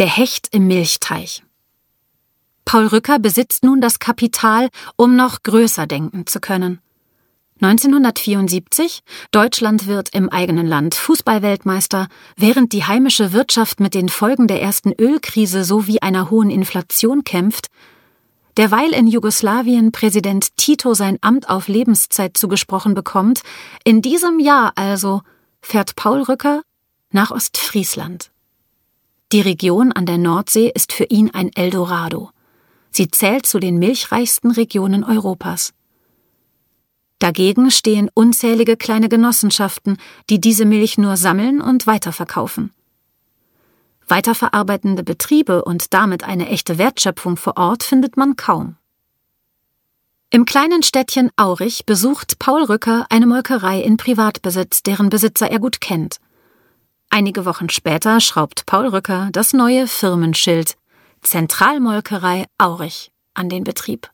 Der Hecht im Milchteich. Paul Rücker besitzt nun das Kapital, um noch größer denken zu können. 1974, Deutschland wird im eigenen Land Fußballweltmeister, während die heimische Wirtschaft mit den Folgen der ersten Ölkrise sowie einer hohen Inflation kämpft, derweil in Jugoslawien Präsident Tito sein Amt auf Lebenszeit zugesprochen bekommt, in diesem Jahr also fährt Paul Rücker nach Ostfriesland. Die Region an der Nordsee ist für ihn ein Eldorado. Sie zählt zu den milchreichsten Regionen Europas. Dagegen stehen unzählige kleine Genossenschaften, die diese Milch nur sammeln und weiterverkaufen. Weiterverarbeitende Betriebe und damit eine echte Wertschöpfung vor Ort findet man kaum. Im kleinen Städtchen Aurich besucht Paul Rücker eine Molkerei in Privatbesitz, deren Besitzer er gut kennt. Einige Wochen später schraubt Paul Rücker das neue Firmenschild Zentralmolkerei Aurich an den Betrieb.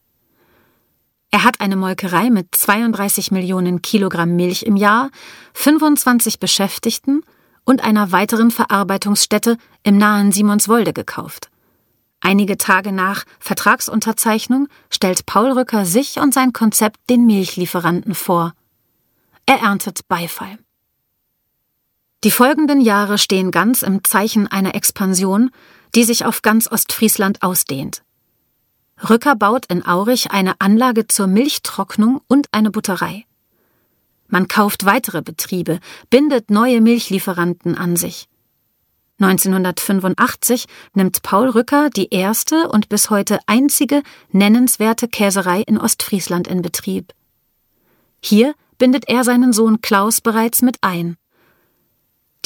Er hat eine Molkerei mit 32 Millionen Kilogramm Milch im Jahr, 25 Beschäftigten und einer weiteren Verarbeitungsstätte im nahen Simonswolde gekauft. Einige Tage nach Vertragsunterzeichnung stellt Paul Rücker sich und sein Konzept den Milchlieferanten vor. Er erntet Beifall. Die folgenden Jahre stehen ganz im Zeichen einer Expansion, die sich auf ganz Ostfriesland ausdehnt. Rücker baut in Aurich eine Anlage zur Milchtrocknung und eine Butterei. Man kauft weitere Betriebe, bindet neue Milchlieferanten an sich. 1985 nimmt Paul Rücker die erste und bis heute einzige nennenswerte Käserei in Ostfriesland in Betrieb. Hier bindet er seinen Sohn Klaus bereits mit ein.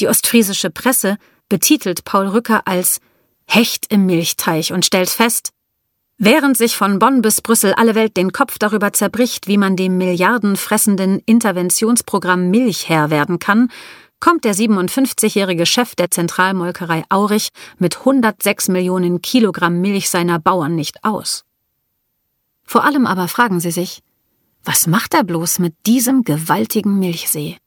Die ostfriesische Presse betitelt Paul Rücker als Hecht im Milchteich und stellt fest, Während sich von Bonn bis Brüssel alle Welt den Kopf darüber zerbricht, wie man dem milliardenfressenden Interventionsprogramm Milch Herr werden kann, kommt der 57-jährige Chef der Zentralmolkerei Aurich mit 106 Millionen Kilogramm Milch seiner Bauern nicht aus. Vor allem aber fragen sie sich, was macht er bloß mit diesem gewaltigen Milchsee?